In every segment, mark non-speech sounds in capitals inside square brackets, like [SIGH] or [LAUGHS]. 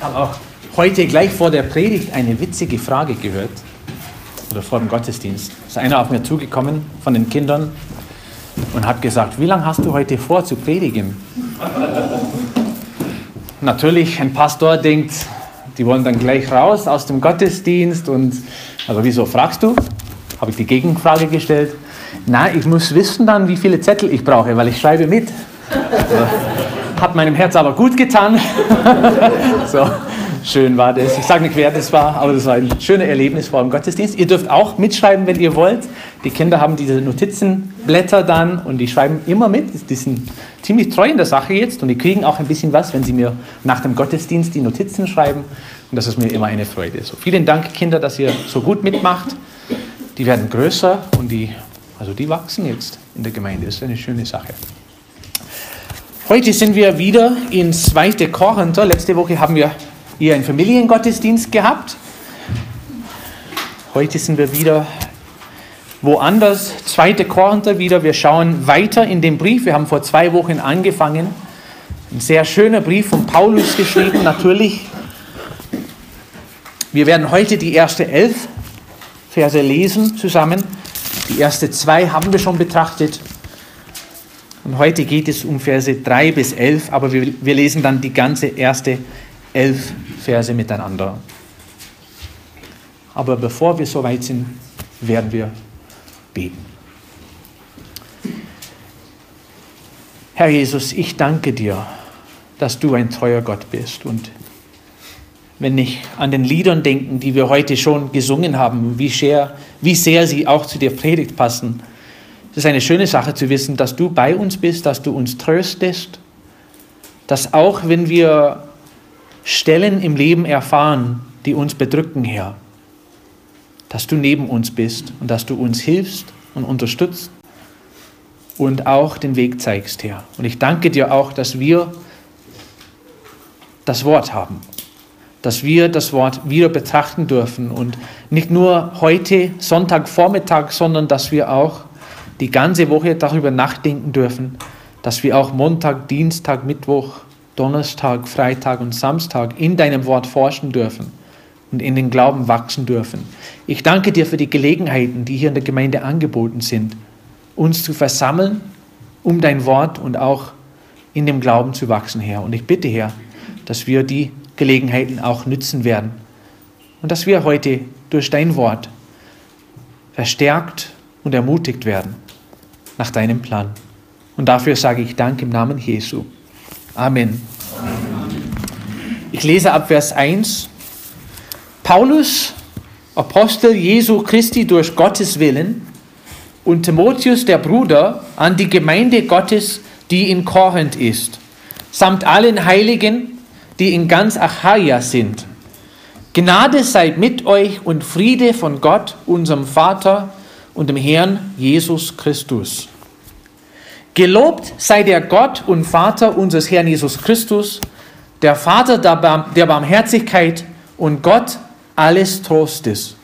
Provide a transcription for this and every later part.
Habe auch heute gleich vor der Predigt eine witzige Frage gehört, oder vor dem Gottesdienst. ist einer auf mir zugekommen von den Kindern und hat gesagt, wie lange hast du heute vor zu predigen? [LAUGHS] Natürlich, ein Pastor denkt, die wollen dann gleich raus aus dem Gottesdienst und, also wieso fragst du? Habe ich die Gegenfrage gestellt. Na, ich muss wissen dann, wie viele Zettel ich brauche, weil ich schreibe mit. [LAUGHS] Hat meinem Herz aber gut getan. [LAUGHS] so, schön war das. Ich sage nicht, wer das war, aber das war ein schönes Erlebnis vor dem Gottesdienst. Ihr dürft auch mitschreiben, wenn ihr wollt. Die Kinder haben diese Notizenblätter dann und die schreiben immer mit. Die sind ziemlich treu in der Sache jetzt und die kriegen auch ein bisschen was, wenn sie mir nach dem Gottesdienst die Notizen schreiben. Und das ist mir immer eine Freude. So, vielen Dank, Kinder, dass ihr so gut mitmacht. Die werden größer und die, also die wachsen jetzt in der Gemeinde. Das ist eine schöne Sache. Heute sind wir wieder in 2. Korinther. Letzte Woche haben wir hier einen Familiengottesdienst gehabt. Heute sind wir wieder woanders. 2. Korinther wieder. Wir schauen weiter in den Brief. Wir haben vor zwei Wochen angefangen. Ein sehr schöner Brief von Paulus geschrieben, natürlich. Wir werden heute die erste elf Verse lesen zusammen. Die erste zwei haben wir schon betrachtet. Und heute geht es um Verse 3 bis 11, aber wir, wir lesen dann die ganze erste elf Verse miteinander. Aber bevor wir soweit sind, werden wir beten. Herr Jesus, ich danke dir, dass du ein treuer Gott bist. Und wenn ich an den Liedern denke, die wir heute schon gesungen haben, wie sehr, wie sehr sie auch zu der Predigt passen, es ist eine schöne Sache zu wissen, dass du bei uns bist, dass du uns tröstest, dass auch wenn wir Stellen im Leben erfahren, die uns bedrücken, Herr, dass du neben uns bist und dass du uns hilfst und unterstützt und auch den Weg zeigst, Herr. Und ich danke dir auch, dass wir das Wort haben, dass wir das Wort wieder betrachten dürfen und nicht nur heute, Sonntagvormittag, sondern dass wir auch die ganze Woche darüber nachdenken dürfen, dass wir auch Montag, Dienstag, Mittwoch, Donnerstag, Freitag und Samstag in deinem Wort forschen dürfen und in den Glauben wachsen dürfen. Ich danke dir für die Gelegenheiten, die hier in der Gemeinde angeboten sind, uns zu versammeln, um dein Wort und auch in dem Glauben zu wachsen, Herr. Und ich bitte, Herr, dass wir die Gelegenheiten auch nützen werden und dass wir heute durch dein Wort verstärkt und ermutigt werden nach deinem Plan. Und dafür sage ich Dank im Namen Jesu. Amen. Ich lese ab Vers 1. Paulus, Apostel Jesu Christi durch Gottes Willen, und Timotheus, der Bruder, an die Gemeinde Gottes, die in Korinth ist, samt allen Heiligen, die in ganz Achaia sind. Gnade sei mit euch und Friede von Gott, unserem Vater und dem Herrn Jesus Christus. Gelobt sei der Gott und Vater unseres Herrn Jesus Christus, der Vater der Barmherzigkeit und Gott alles Trostes,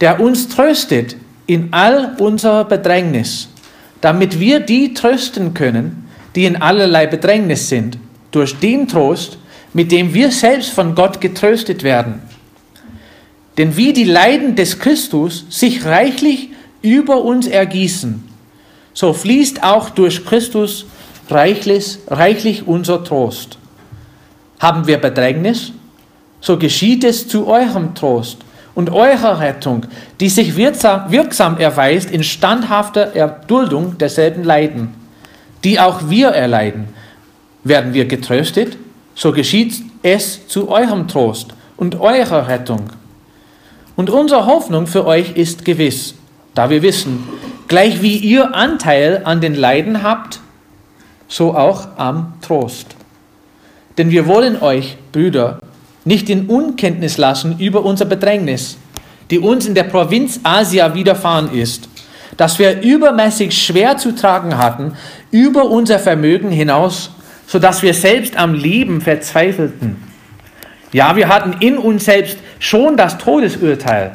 der uns tröstet in all unserer Bedrängnis, damit wir die trösten können, die in allerlei Bedrängnis sind, durch den Trost, mit dem wir selbst von Gott getröstet werden. Denn wie die Leiden des Christus sich reichlich über uns ergießen, so fließt auch durch Christus reichlich, reichlich unser Trost. Haben wir Bedrängnis, so geschieht es zu eurem Trost und eurer Rettung, die sich wirksam, wirksam erweist in standhafter Erduldung derselben Leiden, die auch wir erleiden. Werden wir getröstet, so geschieht es zu eurem Trost und eurer Rettung. Und unsere Hoffnung für euch ist gewiss, da wir wissen, Gleich wie ihr Anteil an den Leiden habt, so auch am Trost. Denn wir wollen euch, Brüder, nicht in Unkenntnis lassen über unser Bedrängnis, die uns in der Provinz Asia widerfahren ist, dass wir übermäßig schwer zu tragen hatten, über unser Vermögen hinaus, so dass wir selbst am Leben verzweifelten. Ja, wir hatten in uns selbst schon das Todesurteil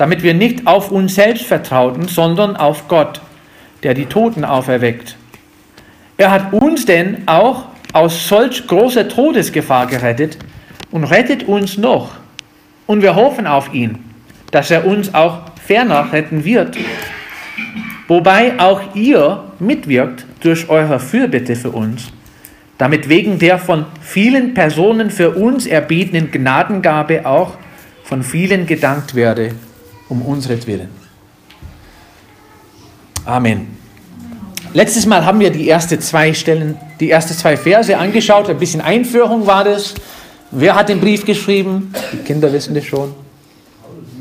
damit wir nicht auf uns selbst vertrauten, sondern auf Gott, der die Toten auferweckt. Er hat uns denn auch aus solch großer Todesgefahr gerettet und rettet uns noch. Und wir hoffen auf ihn, dass er uns auch ferner retten wird. Wobei auch ihr mitwirkt durch eure Fürbitte für uns, damit wegen der von vielen Personen für uns erbietenen Gnadengabe auch von vielen gedankt werde, um unsretwillen. Amen. Letztes Mal haben wir die ersten zwei Stellen, die ersten zwei Verse angeschaut. Ein bisschen Einführung war das. Wer hat den Brief geschrieben? Die Kinder wissen das schon.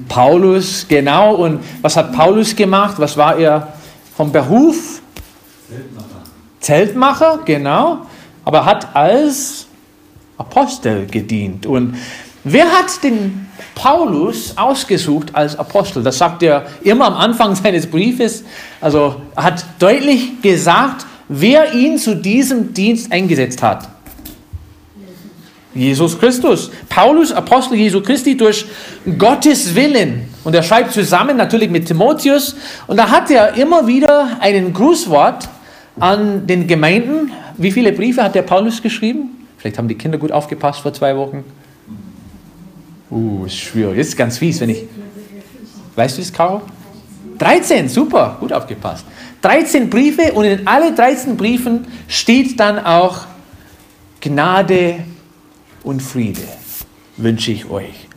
Paulus, genau. Und was hat Paulus gemacht? Was war er vom Beruf? Zeltmacher. Zeltmacher, genau. Aber hat als Apostel gedient. Und wer hat den Paulus ausgesucht als Apostel? Das sagt er immer am Anfang [LAUGHS] seines Briefes. Also er hat deutlich gesagt, wer ihn zu diesem Dienst eingesetzt hat. Jesus Christus. Paulus, Apostel Jesu Christi, durch Gottes Willen. Und er schreibt zusammen natürlich mit Timotheus. Und da hat er immer wieder einen Grußwort an den Gemeinden. Wie viele Briefe hat der Paulus geschrieben? Vielleicht haben die Kinder gut aufgepasst vor zwei Wochen. Uh, ist schwierig. Das ist ganz fies, wenn ich. Weißt du es, Caro? 13, super, gut aufgepasst. 13 Briefe und in alle 13 Briefen steht dann auch Gnade und Friede wünsche ich euch.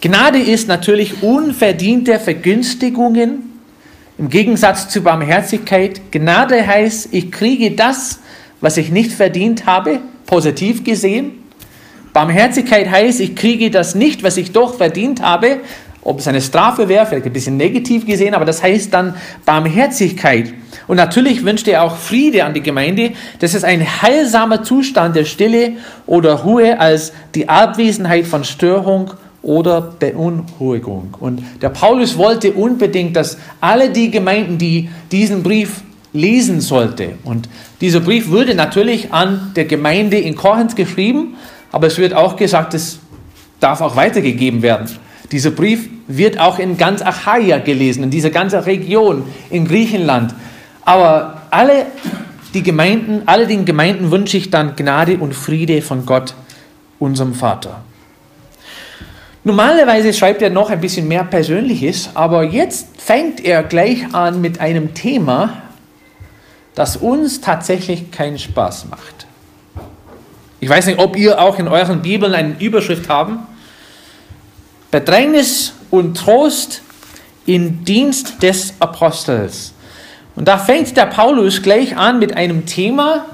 Gnade ist natürlich unverdiente Vergünstigungen im Gegensatz zu Barmherzigkeit. Gnade heißt, ich kriege das, was ich nicht verdient habe, positiv gesehen. Barmherzigkeit heißt, ich kriege das nicht, was ich doch verdient habe, ob es eine Strafe wäre, vielleicht ein bisschen negativ gesehen, aber das heißt dann Barmherzigkeit. Und natürlich wünscht er auch Friede an die Gemeinde. Das ist ein heilsamer Zustand der Stille oder Ruhe als die Abwesenheit von Störung oder Beunruhigung. Und der Paulus wollte unbedingt, dass alle die Gemeinden, die diesen Brief lesen sollte, und dieser Brief würde natürlich an der Gemeinde in Korinth geschrieben, aber es wird auch gesagt, es darf auch weitergegeben werden. Dieser Brief wird auch in ganz Achaia gelesen, in dieser ganzen Region, in Griechenland. Aber alle die Gemeinden, alle den Gemeinden wünsche ich dann Gnade und Friede von Gott, unserem Vater. Normalerweise schreibt er noch ein bisschen mehr Persönliches, aber jetzt fängt er gleich an mit einem Thema, das uns tatsächlich keinen Spaß macht. Ich weiß nicht, ob ihr auch in euren Bibeln eine Überschrift haben. Bedrängnis und Trost im Dienst des Apostels. Und da fängt der Paulus gleich an mit einem Thema,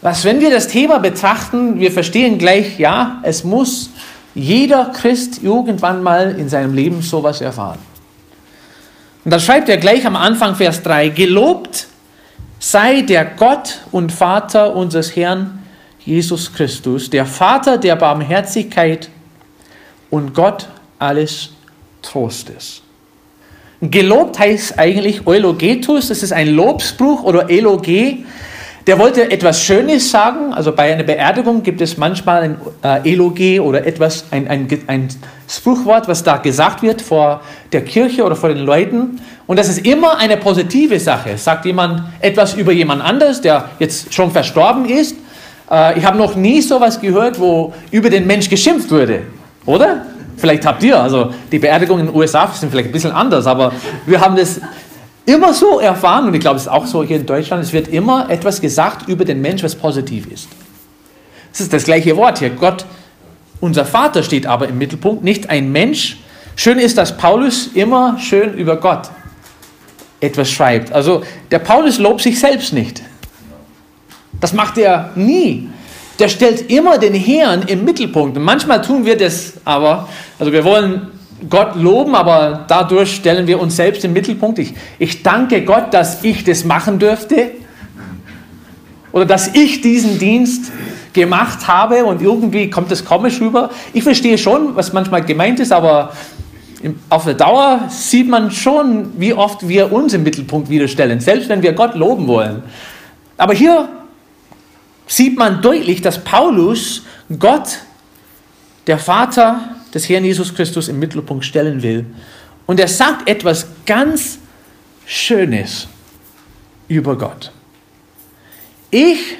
was, wenn wir das Thema betrachten, wir verstehen gleich, ja, es muss jeder Christ irgendwann mal in seinem Leben sowas erfahren. Und da schreibt er gleich am Anfang Vers 3, gelobt sei der Gott und Vater unseres Herrn Jesus Christus, der Vater der Barmherzigkeit und Gott alles Trostes. Gelobt heißt eigentlich Eulogetus, das ist ein Lobsbruch oder Eloge. Der wollte etwas Schönes sagen, also bei einer Beerdigung gibt es manchmal ein äh, Eloge oder etwas, ein, ein, ein Spruchwort, was da gesagt wird vor der Kirche oder vor den Leuten. Und das ist immer eine positive Sache. Sagt jemand etwas über jemand anders, der jetzt schon verstorben ist, ich habe noch nie sowas gehört, wo über den Mensch geschimpft wurde, oder? Vielleicht habt ihr, also die Beerdigungen in den USA sind vielleicht ein bisschen anders, aber wir haben das immer so erfahren und ich glaube, es ist auch so hier in Deutschland, es wird immer etwas gesagt über den Mensch, was positiv ist. Es ist das gleiche Wort hier. Gott, unser Vater steht aber im Mittelpunkt, nicht ein Mensch. Schön ist, dass Paulus immer schön über Gott etwas schreibt. Also der Paulus lobt sich selbst nicht. Das macht er nie. Der stellt immer den Herrn im Mittelpunkt. Und manchmal tun wir das aber, also wir wollen Gott loben, aber dadurch stellen wir uns selbst im Mittelpunkt. Ich, ich danke Gott, dass ich das machen dürfte oder dass ich diesen Dienst gemacht habe und irgendwie kommt das komisch rüber. Ich verstehe schon, was manchmal gemeint ist, aber auf der Dauer sieht man schon, wie oft wir uns im Mittelpunkt wieder stellen, selbst wenn wir Gott loben wollen. Aber hier sieht man deutlich, dass Paulus Gott, der Vater des Herrn Jesus Christus, im Mittelpunkt stellen will. Und er sagt etwas ganz Schönes über Gott. Ich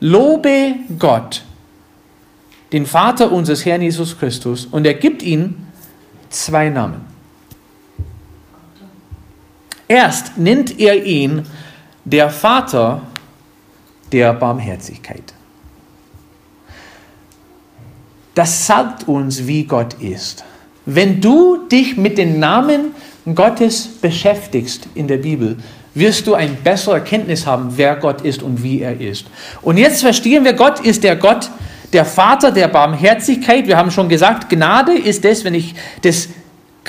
lobe Gott den Vater unseres Herrn Jesus Christus, und er gibt ihm zwei Namen. Erst nennt er ihn der Vater der Barmherzigkeit. Das sagt uns, wie Gott ist. Wenn du dich mit den Namen Gottes beschäftigst in der Bibel, wirst du eine bessere Erkenntnis haben, wer Gott ist und wie er ist. Und jetzt verstehen wir, Gott ist der Gott, der Vater der Barmherzigkeit. Wir haben schon gesagt, Gnade ist das, wenn ich das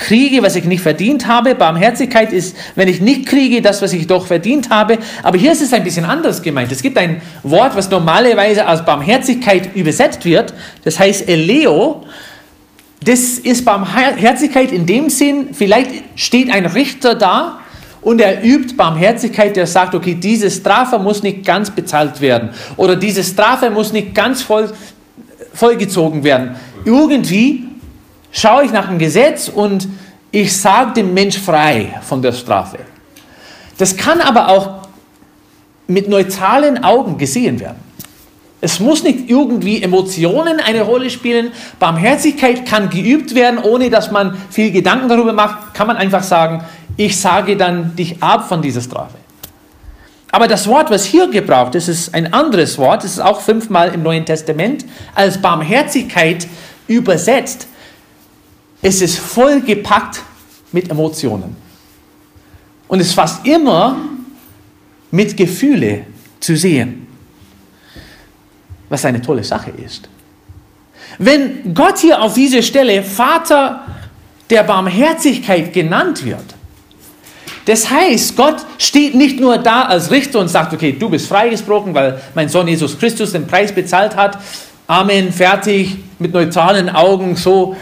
kriege, was ich nicht verdient habe. Barmherzigkeit ist, wenn ich nicht kriege, das, was ich doch verdient habe. Aber hier ist es ein bisschen anders gemeint. Es gibt ein Wort, was normalerweise als Barmherzigkeit übersetzt wird. Das heißt Eleo. Das ist Barmherzigkeit in dem Sinn, vielleicht steht ein Richter da und er übt Barmherzigkeit, der sagt, okay, diese Strafe muss nicht ganz bezahlt werden oder diese Strafe muss nicht ganz voll, vollgezogen werden. Irgendwie schaue ich nach dem Gesetz und ich sage dem Mensch frei von der Strafe. Das kann aber auch mit neutralen Augen gesehen werden. Es muss nicht irgendwie Emotionen eine Rolle spielen. Barmherzigkeit kann geübt werden, ohne dass man viel Gedanken darüber macht. Kann man einfach sagen, ich sage dann dich ab von dieser Strafe. Aber das Wort, was hier gebraucht ist, ist ein anderes Wort. Es ist auch fünfmal im Neuen Testament als Barmherzigkeit übersetzt. Es ist vollgepackt mit Emotionen. Und es ist fast immer mit Gefühle zu sehen. Was eine tolle Sache ist. Wenn Gott hier auf dieser Stelle Vater der Barmherzigkeit genannt wird, das heißt, Gott steht nicht nur da als Richter und sagt, okay, du bist freigesprochen, weil mein Sohn Jesus Christus den Preis bezahlt hat. Amen, fertig, mit neutralen Augen, so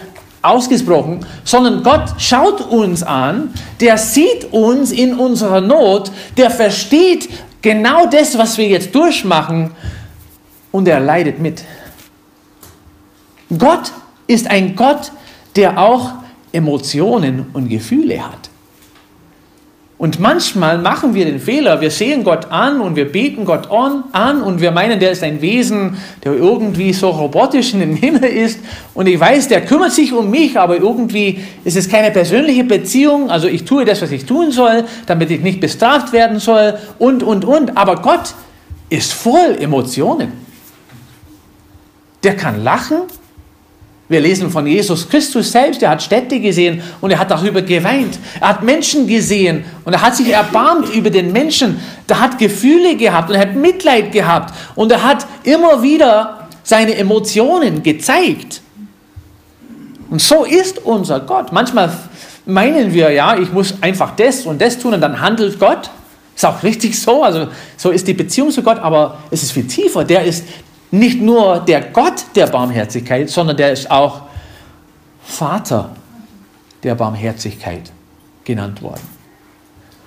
ausgesprochen, sondern Gott schaut uns an, der sieht uns in unserer Not, der versteht genau das, was wir jetzt durchmachen und er leidet mit. Gott ist ein Gott, der auch Emotionen und Gefühle hat. Und manchmal machen wir den Fehler, wir sehen Gott an und wir beten Gott an und wir meinen, der ist ein Wesen, der irgendwie so robotisch in den Himmel ist und ich weiß, der kümmert sich um mich, aber irgendwie ist es keine persönliche Beziehung, also ich tue das, was ich tun soll, damit ich nicht bestraft werden soll und, und, und. Aber Gott ist voll Emotionen. Der kann lachen, wir lesen von Jesus Christus selbst, er hat Städte gesehen und er hat darüber geweint. Er hat Menschen gesehen und er hat sich erbarmt über den Menschen. Er hat Gefühle gehabt und er hat Mitleid gehabt und er hat immer wieder seine Emotionen gezeigt. Und so ist unser Gott. Manchmal meinen wir, ja, ich muss einfach das und das tun und dann handelt Gott. Ist auch richtig so, also so ist die Beziehung zu Gott, aber es ist viel tiefer. Der ist nicht nur der Gott der Barmherzigkeit, sondern der ist auch Vater der Barmherzigkeit genannt worden.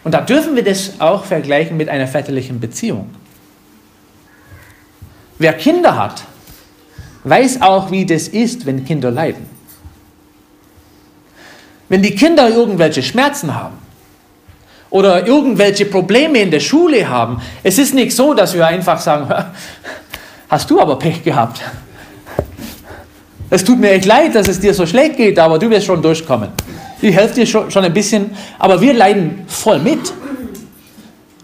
Und da dürfen wir das auch vergleichen mit einer väterlichen Beziehung. Wer Kinder hat, weiß auch, wie das ist, wenn Kinder leiden. Wenn die Kinder irgendwelche Schmerzen haben oder irgendwelche Probleme in der Schule haben, es ist nicht so, dass wir einfach sagen, [LAUGHS] hast du aber Pech gehabt. Es tut mir echt leid, dass es dir so schlecht geht, aber du wirst schon durchkommen. Ich helfe dir schon, ein bisschen, aber wir leiden voll mit.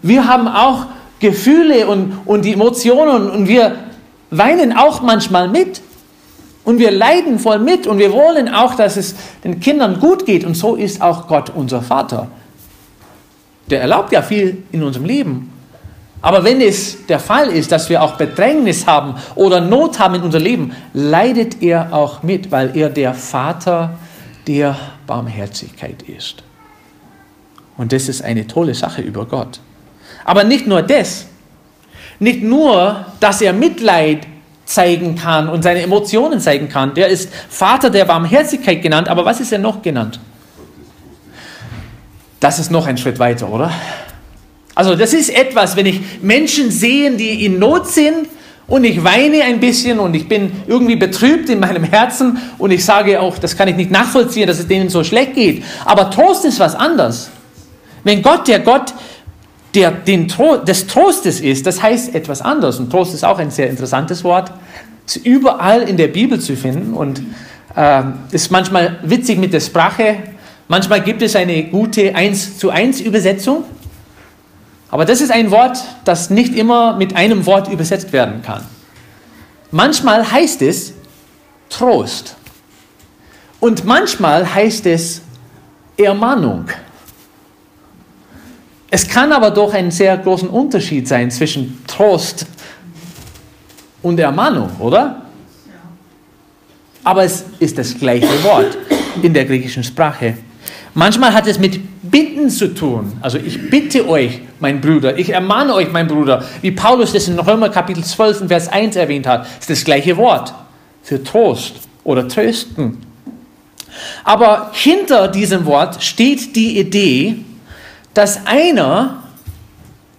Wir haben auch Gefühle und, und die Emotionen und wir weinen auch manchmal mit. Und wir leiden voll mit und wir wollen auch, dass es den Kindern gut geht. Und so ist auch Gott unser Vater. Der erlaubt ja viel in unserem Leben. Aber wenn es der Fall ist, dass wir auch Bedrängnis haben oder Not haben in unserem Leben, leidet er auch mit, weil er der Vater der Barmherzigkeit ist. Und das ist eine tolle Sache über Gott. Aber nicht nur das, nicht nur, dass er Mitleid zeigen kann und seine Emotionen zeigen kann, der ist Vater der Barmherzigkeit genannt, aber was ist er noch genannt? Das ist noch ein Schritt weiter, oder? Also das ist etwas, wenn ich Menschen sehe, die in Not sind und ich weine ein bisschen und ich bin irgendwie betrübt in meinem Herzen und ich sage auch, das kann ich nicht nachvollziehen, dass es denen so schlecht geht. Aber Trost ist was anderes. Wenn Gott der Gott der den Tro des Trostes ist, das heißt etwas anderes. Und Trost ist auch ein sehr interessantes Wort. Ist überall in der Bibel zu finden und äh, ist manchmal witzig mit der Sprache. Manchmal gibt es eine gute 1 zu 1 Übersetzung. Aber das ist ein Wort, das nicht immer mit einem Wort übersetzt werden kann. Manchmal heißt es Trost. Und manchmal heißt es Ermahnung. Es kann aber doch einen sehr großen Unterschied sein zwischen Trost und Ermahnung, oder? Aber es ist das gleiche Wort in der griechischen Sprache. Manchmal hat es mit Bitten zu tun. Also ich bitte euch, mein Bruder, ich ermahne euch, mein Bruder, wie Paulus das in Römer Kapitel 12, Vers 1 erwähnt hat, ist das gleiche Wort für Trost oder Trösten. Aber hinter diesem Wort steht die Idee, dass einer,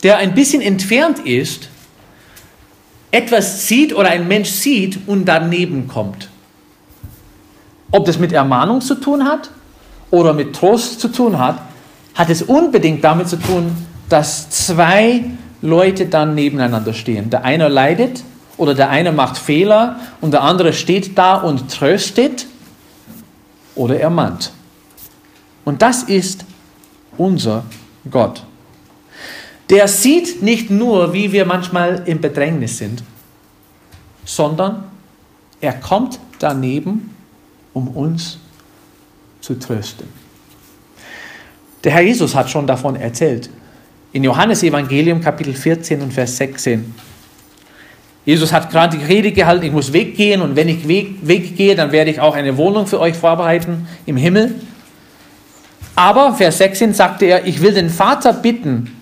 der ein bisschen entfernt ist, etwas sieht oder ein Mensch sieht und daneben kommt. Ob das mit Ermahnung zu tun hat oder mit Trost zu tun hat, hat es unbedingt damit zu tun, dass zwei Leute dann nebeneinander stehen. Der eine leidet oder der eine macht Fehler und der andere steht da und tröstet oder ermahnt. Und das ist unser Gott. Der sieht nicht nur, wie wir manchmal im Bedrängnis sind, sondern er kommt daneben, um uns zu trösten. Der Herr Jesus hat schon davon erzählt. In Johannes Evangelium Kapitel 14 und Vers 16. Jesus hat gerade die Rede gehalten, ich muss weggehen und wenn ich weg, weggehe, dann werde ich auch eine Wohnung für euch vorbereiten im Himmel. Aber, Vers 16 sagte er, ich will den Vater bitten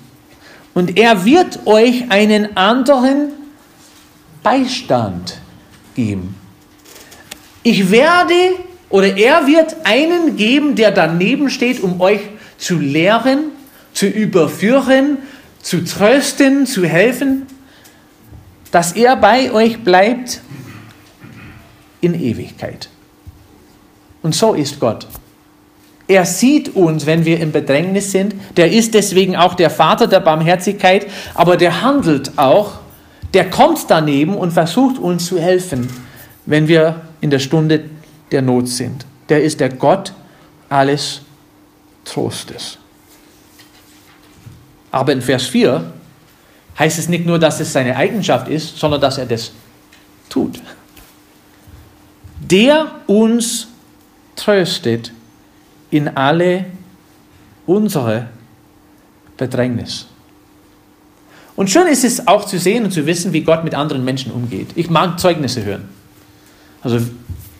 und er wird euch einen anderen Beistand geben. Ich werde oder er wird einen geben, der daneben steht, um euch zu lehren, zu überführen, zu trösten, zu helfen, dass er bei euch bleibt in Ewigkeit. Und so ist Gott. Er sieht uns, wenn wir im Bedrängnis sind. Der ist deswegen auch der Vater der Barmherzigkeit, aber der handelt auch. Der kommt daneben und versucht uns zu helfen, wenn wir in der Stunde der Not sind. Der ist der Gott alles Trostes. Aber in Vers 4 heißt es nicht nur, dass es seine Eigenschaft ist, sondern dass er das tut. Der uns tröstet in alle unsere Bedrängnis. Und schön ist es auch zu sehen und zu wissen, wie Gott mit anderen Menschen umgeht. Ich mag Zeugnisse hören. Also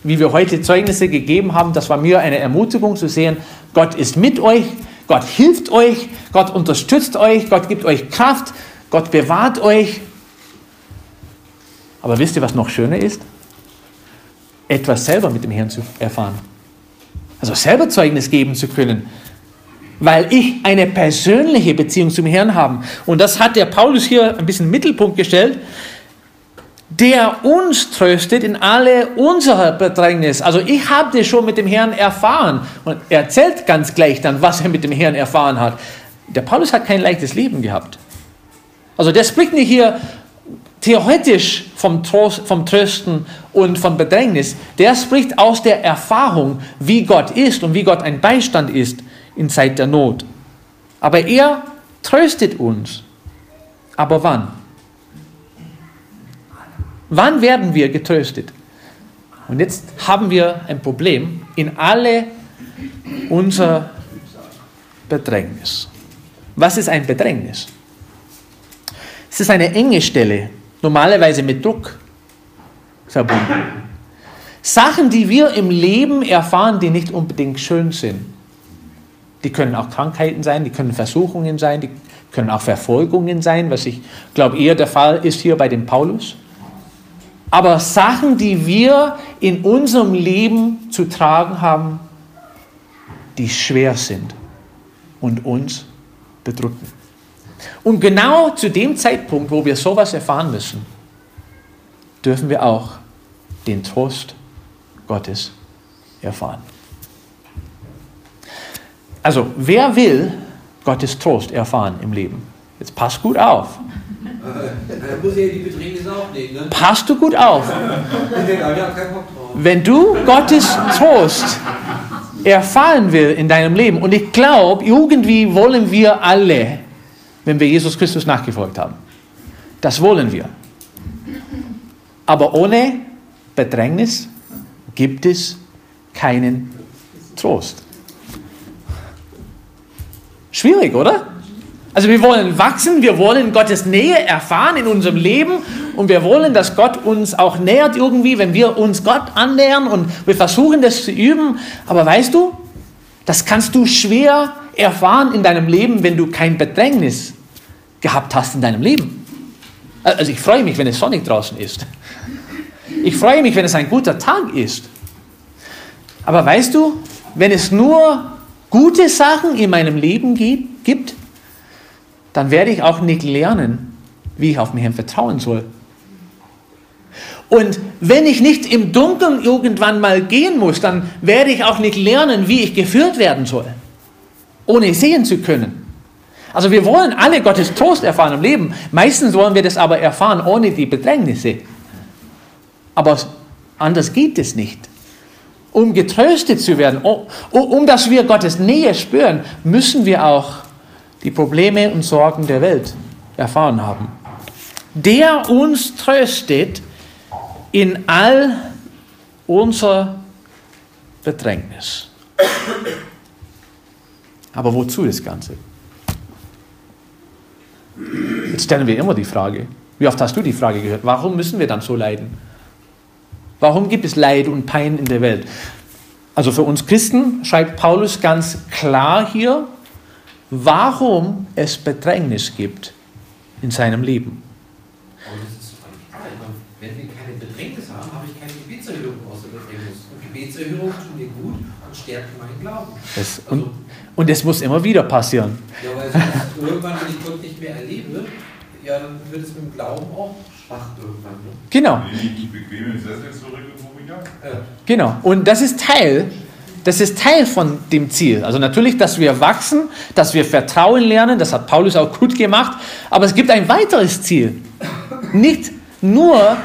wie wir heute Zeugnisse gegeben haben, das war mir eine Ermutigung zu sehen, Gott ist mit euch, Gott hilft euch, Gott unterstützt euch, Gott gibt euch Kraft, Gott bewahrt euch. Aber wisst ihr, was noch schöner ist? Etwas selber mit dem Herrn zu erfahren. Also selber Zeugnis geben zu können, weil ich eine persönliche Beziehung zum Herrn habe. Und das hat der Paulus hier ein bisschen Mittelpunkt gestellt der uns tröstet in alle unsere Bedrängnis. Also ich habe das schon mit dem Herrn erfahren. Und er erzählt ganz gleich dann, was er mit dem Herrn erfahren hat. Der Paulus hat kein leichtes Leben gehabt. Also der spricht nicht hier theoretisch vom, Trost, vom Trösten und vom Bedrängnis. Der spricht aus der Erfahrung, wie Gott ist und wie Gott ein Beistand ist in Zeit der Not. Aber er tröstet uns. Aber wann? Wann werden wir getröstet? Und jetzt haben wir ein Problem in alle unser Bedrängnis. Was ist ein Bedrängnis? Es ist eine enge Stelle, normalerweise mit Druck verbunden. Sachen, die wir im Leben erfahren, die nicht unbedingt schön sind. Die können auch Krankheiten sein, die können Versuchungen sein, die können auch Verfolgungen sein, was ich glaube eher der Fall ist hier bei dem Paulus aber Sachen, die wir in unserem Leben zu tragen haben, die schwer sind und uns bedrücken. Und genau zu dem Zeitpunkt, wo wir sowas erfahren müssen, dürfen wir auch den Trost Gottes erfahren. Also, wer will Gottes Trost erfahren im Leben? Jetzt passt gut auf. Dann muss ich die Bedrängnis auch ne? Passt du gut auf. Wenn du Gottes Trost erfahren will in deinem Leben, und ich glaube, irgendwie wollen wir alle, wenn wir Jesus Christus nachgefolgt haben, das wollen wir. Aber ohne Bedrängnis gibt es keinen Trost. Schwierig, oder? Also wir wollen wachsen, wir wollen Gottes Nähe erfahren in unserem Leben und wir wollen, dass Gott uns auch nähert irgendwie, wenn wir uns Gott annähern und wir versuchen das zu üben. Aber weißt du, das kannst du schwer erfahren in deinem Leben, wenn du kein Bedrängnis gehabt hast in deinem Leben. Also ich freue mich, wenn es sonnig draußen ist. Ich freue mich, wenn es ein guter Tag ist. Aber weißt du, wenn es nur gute Sachen in meinem Leben gibt, dann werde ich auch nicht lernen, wie ich auf mich vertrauen soll. Und wenn ich nicht im Dunkeln irgendwann mal gehen muss, dann werde ich auch nicht lernen, wie ich geführt werden soll, ohne sehen zu können. Also wir wollen alle Gottes Trost erfahren im Leben. Meistens wollen wir das aber erfahren ohne die Bedrängnisse. Aber anders geht es nicht. Um getröstet zu werden, um, um dass wir Gottes Nähe spüren, müssen wir auch die Probleme und Sorgen der Welt erfahren haben. Der uns tröstet in all unser Bedrängnis. Aber wozu das Ganze? Jetzt stellen wir immer die Frage, wie oft hast du die Frage gehört, warum müssen wir dann so leiden? Warum gibt es Leid und Pein in der Welt? Also für uns Christen schreibt Paulus ganz klar hier, warum es Bedrängnis gibt in seinem Leben. Aber das ist total klar. Wenn wir keine Bedrängnis haben, habe ich keine Gebetserhörung aus der Bedrängnis. Und Gebetserhörung tut mir gut und stärkt meinen Glauben. Das, und, und es muss immer wieder passieren. Ja, weil sonst irgendwann, wenn ich Gott nicht mehr erlebe, ja, dann wird es mit dem Glauben auch schwach irgendwann. Ne? Genau. Die bequem im Sessel zurück und rufe ich an. Ja. Genau. Und das ist Teil, das ist Teil von dem Ziel. Also natürlich, dass wir wachsen, dass wir Vertrauen lernen, das hat Paulus auch gut gemacht, aber es gibt ein weiteres Ziel. Nicht nur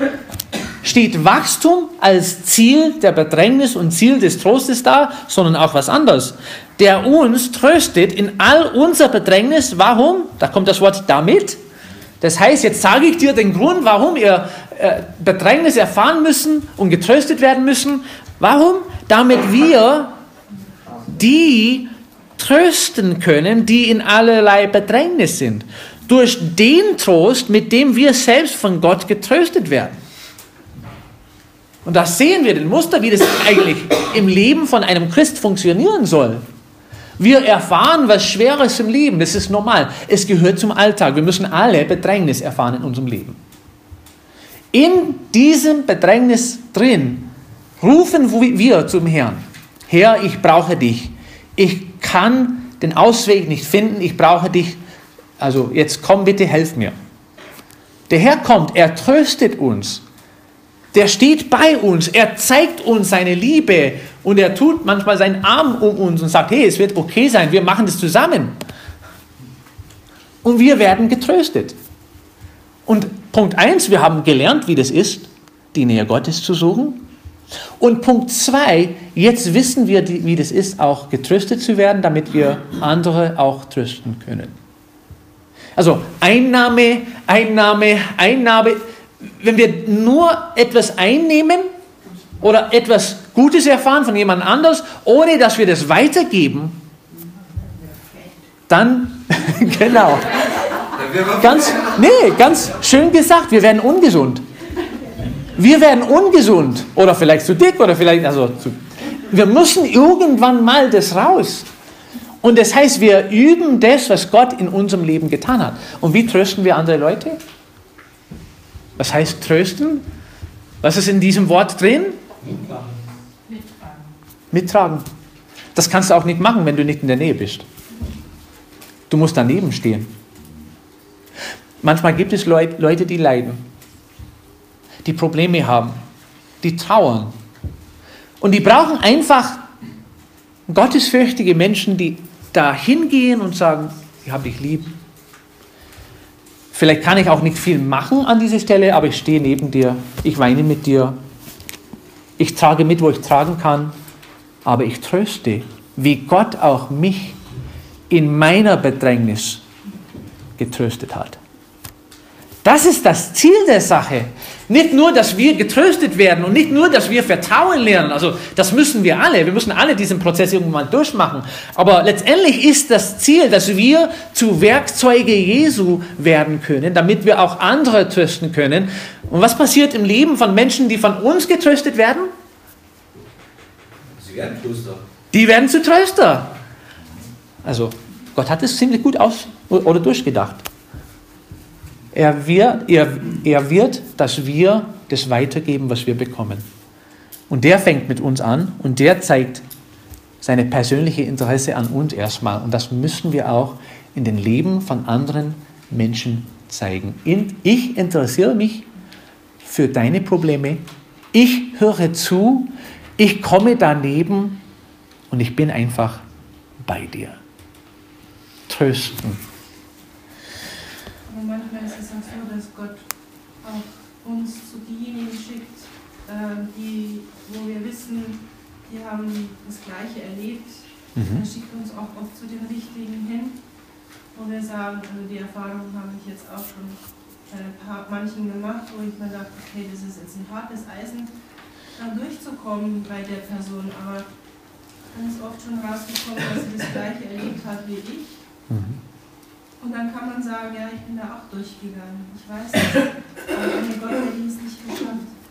steht Wachstum als Ziel der Bedrängnis und Ziel des Trostes da, sondern auch was anderes. Der uns tröstet in all unser Bedrängnis. Warum? Da kommt das Wort damit. Das heißt, jetzt sage ich dir den Grund, warum ihr äh, Bedrängnis erfahren müssen und getröstet werden müssen. Warum? Damit wir die trösten können, die in allerlei Bedrängnis sind. Durch den Trost, mit dem wir selbst von Gott getröstet werden. Und da sehen wir den Muster, wie das eigentlich im Leben von einem Christ funktionieren soll. Wir erfahren was Schweres im Leben, das ist normal. Es gehört zum Alltag. Wir müssen alle Bedrängnis erfahren in unserem Leben. In diesem Bedrängnis drin rufen wir zum Herrn. Herr, ich brauche dich. Ich kann den Ausweg nicht finden. Ich brauche dich. Also jetzt komm bitte, helf mir. Der Herr kommt, er tröstet uns. Der steht bei uns, er zeigt uns seine Liebe und er tut manchmal seinen Arm um uns und sagt, hey, es wird okay sein, wir machen das zusammen. Und wir werden getröstet. Und Punkt 1, wir haben gelernt, wie das ist, die Nähe Gottes zu suchen. Und Punkt 2, jetzt wissen wir, wie das ist, auch getröstet zu werden, damit wir andere auch trösten können. Also Einnahme, Einnahme, Einnahme. Wenn wir nur etwas einnehmen oder etwas Gutes erfahren von jemand anders, ohne dass wir das weitergeben, dann, [LAUGHS] genau, ganz, nee, ganz schön gesagt, wir werden ungesund. Wir werden ungesund oder vielleicht zu dick oder vielleicht, also zu, wir müssen irgendwann mal das raus. Und das heißt, wir üben das, was Gott in unserem Leben getan hat. Und wie trösten wir andere Leute? Was heißt trösten? Was ist in diesem Wort drin? Mittragen. Das kannst du auch nicht machen, wenn du nicht in der Nähe bist. Du musst daneben stehen. Manchmal gibt es Leute, die leiden, die Probleme haben, die trauern. Und die brauchen einfach gottesfürchtige Menschen, die da hingehen und sagen, ich habe dich lieb. Vielleicht kann ich auch nicht viel machen an dieser Stelle, aber ich stehe neben dir, ich weine mit dir, ich trage mit, wo ich tragen kann, aber ich tröste, wie Gott auch mich in meiner Bedrängnis getröstet hat. Das ist das Ziel der Sache. Nicht nur, dass wir getröstet werden und nicht nur, dass wir Vertrauen lernen. Also das müssen wir alle. Wir müssen alle diesen Prozess irgendwann durchmachen. Aber letztendlich ist das Ziel, dass wir zu Werkzeuge Jesu werden können, damit wir auch andere trösten können. Und was passiert im Leben von Menschen, die von uns getröstet werden? Sie werden Tröster. Die werden zu Tröster. Also Gott hat es ziemlich gut aus oder durchgedacht. Er wird, er, er wird, dass wir das weitergeben, was wir bekommen. Und der fängt mit uns an und der zeigt seine persönliche Interesse an uns erstmal. Und das müssen wir auch in den Leben von anderen Menschen zeigen. Ich interessiere mich für deine Probleme. Ich höre zu. Ich komme daneben und ich bin einfach bei dir. Trösten und manchmal ist es auch so, dass Gott auch uns zu denjenigen schickt, äh, die, wo wir wissen, die haben das Gleiche erlebt. Mhm. Er schickt uns auch oft zu den Richtigen hin, wo wir sagen, also die Erfahrung habe ich jetzt auch schon bei ein paar, manchen gemacht, wo ich mir dachte, okay, das ist jetzt ein hartes Eisen, dann durchzukommen bei der Person, aber dann ist oft schon rausgekommen, dass sie das Gleiche erlebt hat wie ich. Mhm. Und dann kann man sagen, ja, ich bin da auch durchgegangen. Ich weiß es. Aber ohne Gott hätte ich es nicht geschafft.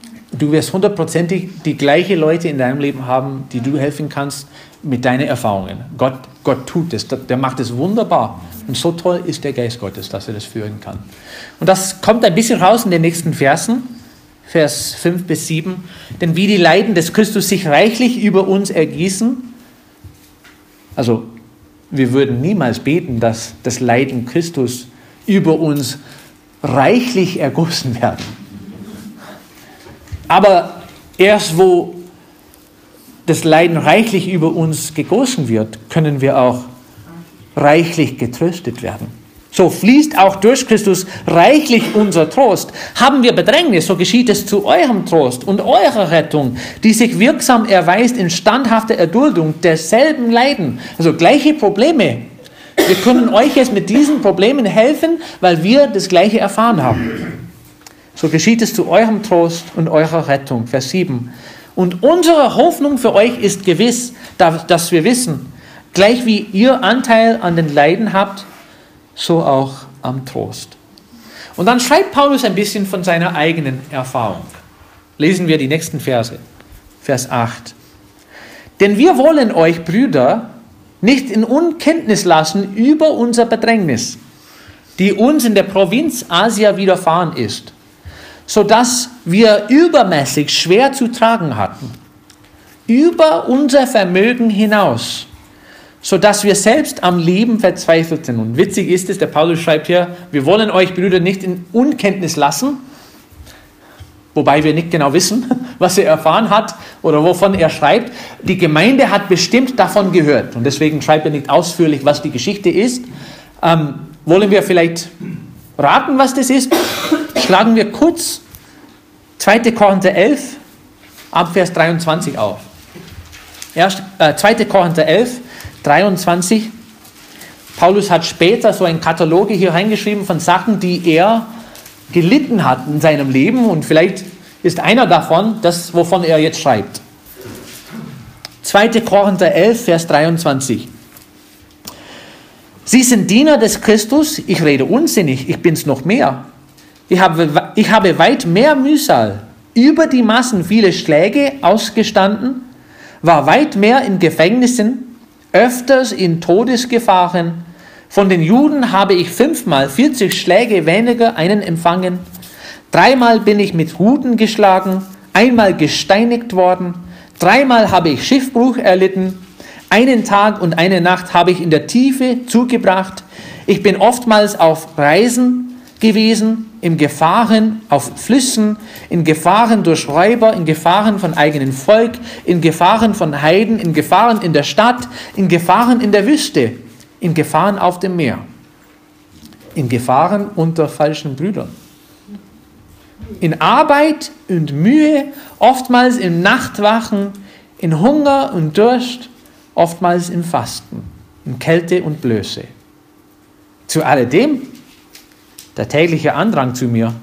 Du wirst hundertprozentig die gleichen Leute in deinem Leben haben, die du helfen kannst mit deinen Erfahrungen. Gott, Gott tut es, der macht es wunderbar. Und so toll ist der Geist Gottes, dass er das führen kann. Und das kommt ein bisschen raus in den nächsten Versen, Vers 5 bis 7. Denn wie die Leiden des Christus sich reichlich über uns ergießen, also wir würden niemals beten, dass das Leiden Christus über uns reichlich ergossen werden. Aber erst wo das Leiden reichlich über uns gegossen wird, können wir auch reichlich getröstet werden. So fließt auch durch Christus reichlich unser Trost. Haben wir Bedrängnis, so geschieht es zu eurem Trost und eurer Rettung, die sich wirksam erweist in standhafter Erduldung derselben Leiden. Also gleiche Probleme. Wir können euch jetzt mit diesen Problemen helfen, weil wir das Gleiche erfahren haben. So geschieht es zu eurem Trost und eurer Rettung. Vers 7. Und unsere Hoffnung für euch ist gewiss, dass wir wissen, gleich wie ihr Anteil an den Leiden habt, so auch am Trost. Und dann schreibt Paulus ein bisschen von seiner eigenen Erfahrung. Lesen wir die nächsten Verse. Vers 8. Denn wir wollen euch, Brüder, nicht in Unkenntnis lassen über unser Bedrängnis, die uns in der Provinz Asia widerfahren ist, sodass wir übermäßig schwer zu tragen hatten, über unser Vermögen hinaus sodass wir selbst am Leben verzweifelt sind. Und witzig ist es, der Paulus schreibt hier, wir wollen euch, Brüder, nicht in Unkenntnis lassen, wobei wir nicht genau wissen, [LAUGHS] was er erfahren hat oder wovon er schreibt. Die Gemeinde hat bestimmt davon gehört und deswegen schreibt er nicht ausführlich, was die Geschichte ist. Ähm, wollen wir vielleicht raten, was das ist? Schlagen wir kurz 2. Korinther 11 ab Vers 23 auf. Erst, äh, 2. Korinther 11, 23. Paulus hat später so ein Kataloge hier reingeschrieben von Sachen, die er gelitten hat in seinem Leben und vielleicht ist einer davon das, wovon er jetzt schreibt. 2. Korinther 11, Vers 23. Sie sind Diener des Christus, ich rede unsinnig, ich bin's noch mehr. Ich habe, ich habe weit mehr Mühsal, über die Massen viele Schläge ausgestanden, war weit mehr in Gefängnissen, öfters in Todesgefahren. Von den Juden habe ich fünfmal 40 Schläge weniger einen empfangen. Dreimal bin ich mit Huten geschlagen, einmal gesteinigt worden, dreimal habe ich Schiffbruch erlitten, einen Tag und eine Nacht habe ich in der Tiefe zugebracht. Ich bin oftmals auf Reisen gewesen, in Gefahren auf Flüssen, in Gefahren durch Räuber, in Gefahren von eigenem Volk, in Gefahren von Heiden, in Gefahren in der Stadt, in Gefahren in der Wüste, in Gefahren auf dem Meer. in Gefahren unter falschen Brüdern. In Arbeit und Mühe, oftmals im Nachtwachen, in Hunger und Durst, oftmals im Fasten, in Kälte und Blöße. Zu alledem der tägliche Andrang zu mir,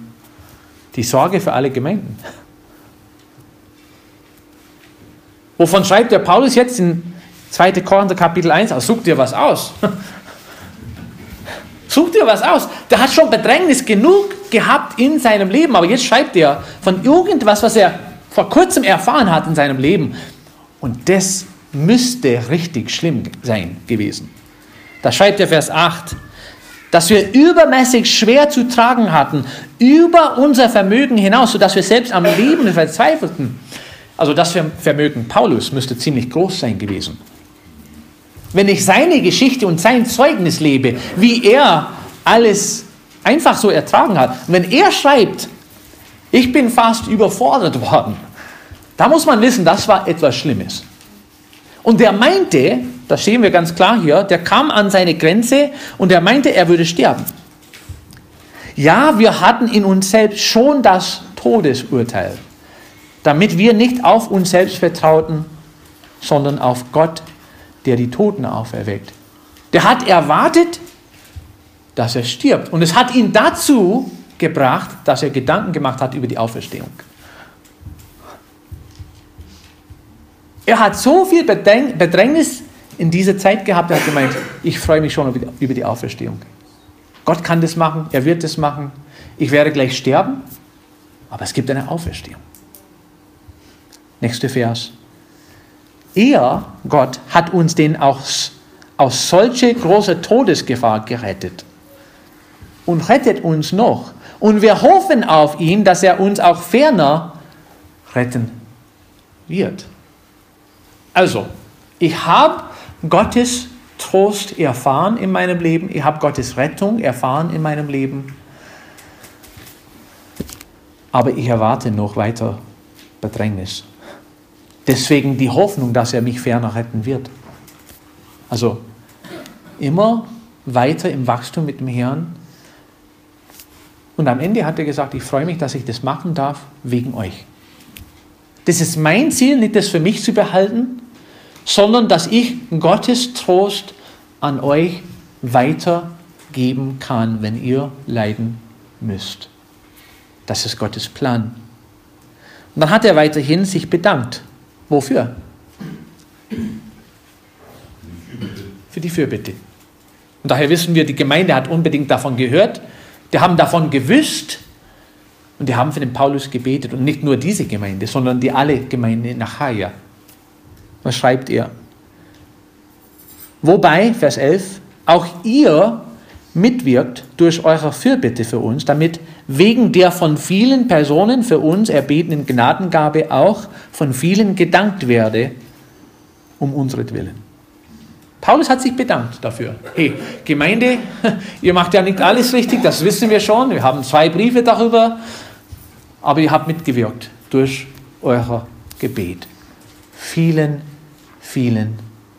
die Sorge für alle Gemeinden. Wovon schreibt der Paulus jetzt in 2. Korinther Kapitel 1 aus? Such dir was aus. [LAUGHS] Such dir was aus. Der hat schon Bedrängnis genug gehabt in seinem Leben, aber jetzt schreibt er von irgendwas, was er vor kurzem erfahren hat in seinem Leben. Und das müsste richtig schlimm sein gewesen. Da schreibt er Vers 8, dass wir übermäßig schwer zu tragen hatten, über unser Vermögen hinaus, sodass wir selbst am Leben verzweifelten. Also das Vermögen Paulus müsste ziemlich groß sein gewesen. Wenn ich seine Geschichte und sein Zeugnis lebe, wie er alles einfach so ertragen hat, und wenn er schreibt, ich bin fast überfordert worden, da muss man wissen, das war etwas Schlimmes. Und der meinte, das sehen wir ganz klar hier, der kam an seine Grenze und er meinte, er würde sterben. Ja, wir hatten in uns selbst schon das Todesurteil damit wir nicht auf uns selbst vertrauten, sondern auf Gott, der die Toten auferweckt. Der hat erwartet, dass er stirbt. Und es hat ihn dazu gebracht, dass er Gedanken gemacht hat über die Auferstehung. Er hat so viel Bedrängnis in dieser Zeit gehabt, er hat gemeint, ich freue mich schon über die Auferstehung. Gott kann das machen, er wird das machen. Ich werde gleich sterben, aber es gibt eine Auferstehung. Nächster Vers. Er, Gott, hat uns den aus, aus solche große Todesgefahr gerettet und rettet uns noch. Und wir hoffen auf ihn, dass er uns auch ferner retten wird. Also, ich habe Gottes Trost erfahren in meinem Leben, ich habe Gottes Rettung erfahren in meinem Leben, aber ich erwarte noch weiter Bedrängnis. Deswegen die Hoffnung, dass er mich ferner retten wird. Also immer weiter im Wachstum mit dem Herrn. Und am Ende hat er gesagt, ich freue mich, dass ich das machen darf wegen euch. Das ist mein Ziel, nicht das für mich zu behalten, sondern dass ich Gottes Trost an euch weitergeben kann, wenn ihr leiden müsst. Das ist Gottes Plan. Und dann hat er weiterhin sich bedankt. Wofür? Für die Fürbitte. Und daher wissen wir, die Gemeinde hat unbedingt davon gehört, die haben davon gewusst und die haben für den Paulus gebetet. Und nicht nur diese Gemeinde, sondern die alle Gemeinden in Achaia. Was schreibt er? Wobei, Vers 11, auch ihr mitwirkt durch eure Fürbitte für uns, damit wegen der von vielen Personen für uns erbetenen Gnadengabe auch von vielen gedankt werde, um unsretwillen. Paulus hat sich bedankt dafür. Hey, Gemeinde, [LAUGHS] ihr macht ja nicht alles richtig, das wissen wir schon. Wir haben zwei Briefe darüber, aber ihr habt mitgewirkt durch euer Gebet. Vielen, vielen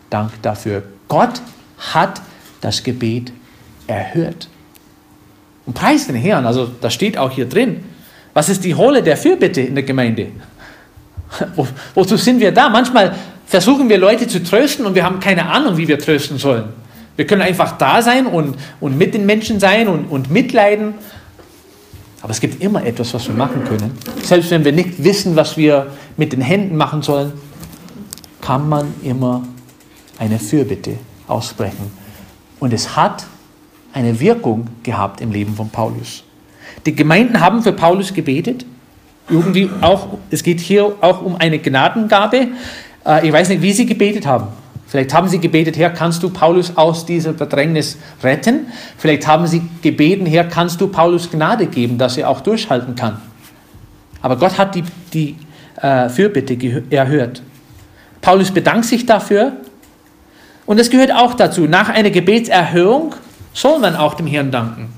Dank dafür. Gott hat das Gebet erhört. Und preis den Herrn, also das steht auch hier drin. Was ist die Rolle der Fürbitte in der Gemeinde? [LAUGHS] Wo, wozu sind wir da? Manchmal versuchen wir Leute zu trösten und wir haben keine Ahnung, wie wir trösten sollen. Wir können einfach da sein und, und mit den Menschen sein und, und mitleiden. Aber es gibt immer etwas, was wir machen können. Selbst wenn wir nicht wissen, was wir mit den Händen machen sollen, kann man immer eine Fürbitte aussprechen. Und es hat eine Wirkung gehabt im Leben von Paulus. Die Gemeinden haben für Paulus gebetet. Irgendwie auch, es geht hier auch um eine Gnadengabe. Äh, ich weiß nicht, wie sie gebetet haben. Vielleicht haben sie gebetet, Herr, kannst du Paulus aus dieser Bedrängnis retten? Vielleicht haben sie gebeten, Herr, kannst du Paulus Gnade geben, dass er auch durchhalten kann? Aber Gott hat die, die äh, Fürbitte erhört. Paulus bedankt sich dafür. Und es gehört auch dazu, nach einer Gebetserhörung soll man auch dem Herrn danken.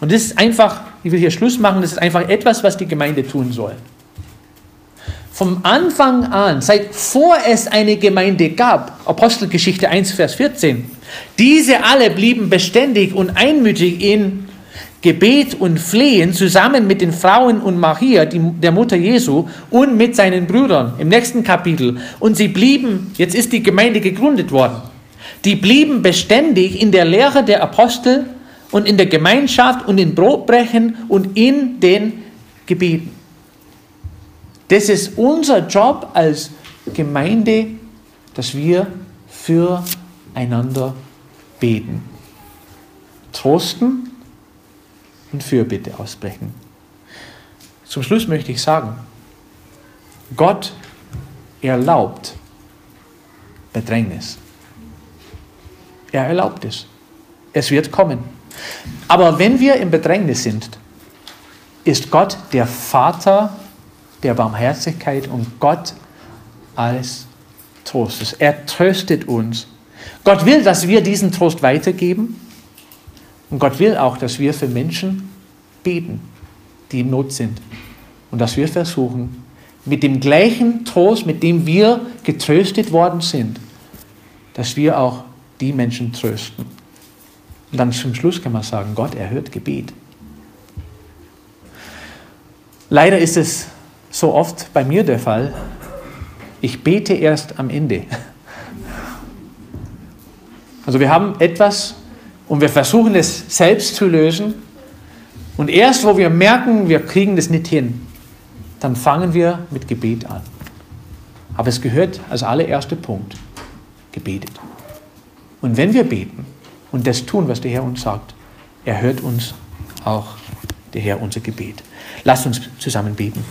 Und das ist einfach, ich will hier Schluss machen, das ist einfach etwas, was die Gemeinde tun soll. vom Anfang an, seit vor es eine Gemeinde gab, Apostelgeschichte 1, Vers 14, diese alle blieben beständig und einmütig in Gebet und Flehen zusammen mit den Frauen und Maria, die, der Mutter Jesu, und mit seinen Brüdern im nächsten Kapitel. Und sie blieben, jetzt ist die Gemeinde gegründet worden, die blieben beständig in der Lehre der Apostel und in der Gemeinschaft und in Brotbrechen und in den Gebeten. Das ist unser Job als Gemeinde, dass wir füreinander beten. Trosten und Fürbitte ausbrechen. Zum Schluss möchte ich sagen, Gott erlaubt Bedrängnis. Er erlaubt es. Es wird kommen. Aber wenn wir im Bedrängnis sind, ist Gott der Vater der Barmherzigkeit und Gott als Trostes. Er tröstet uns. Gott will, dass wir diesen Trost weitergeben und Gott will auch, dass wir für Menschen beten, die in Not sind. Und dass wir versuchen, mit dem gleichen Trost, mit dem wir getröstet worden sind, dass wir auch die Menschen trösten. Und dann zum Schluss kann man sagen, Gott erhört Gebet. Leider ist es so oft bei mir der Fall, ich bete erst am Ende. Also wir haben etwas und wir versuchen es selbst zu lösen. Und erst, wo wir merken, wir kriegen das nicht hin, dann fangen wir mit Gebet an. Aber es gehört als allererster Punkt gebetet. Und wenn wir beten und das tun, was der Herr uns sagt, erhört uns auch der Herr unser Gebet. Lasst uns zusammen beten.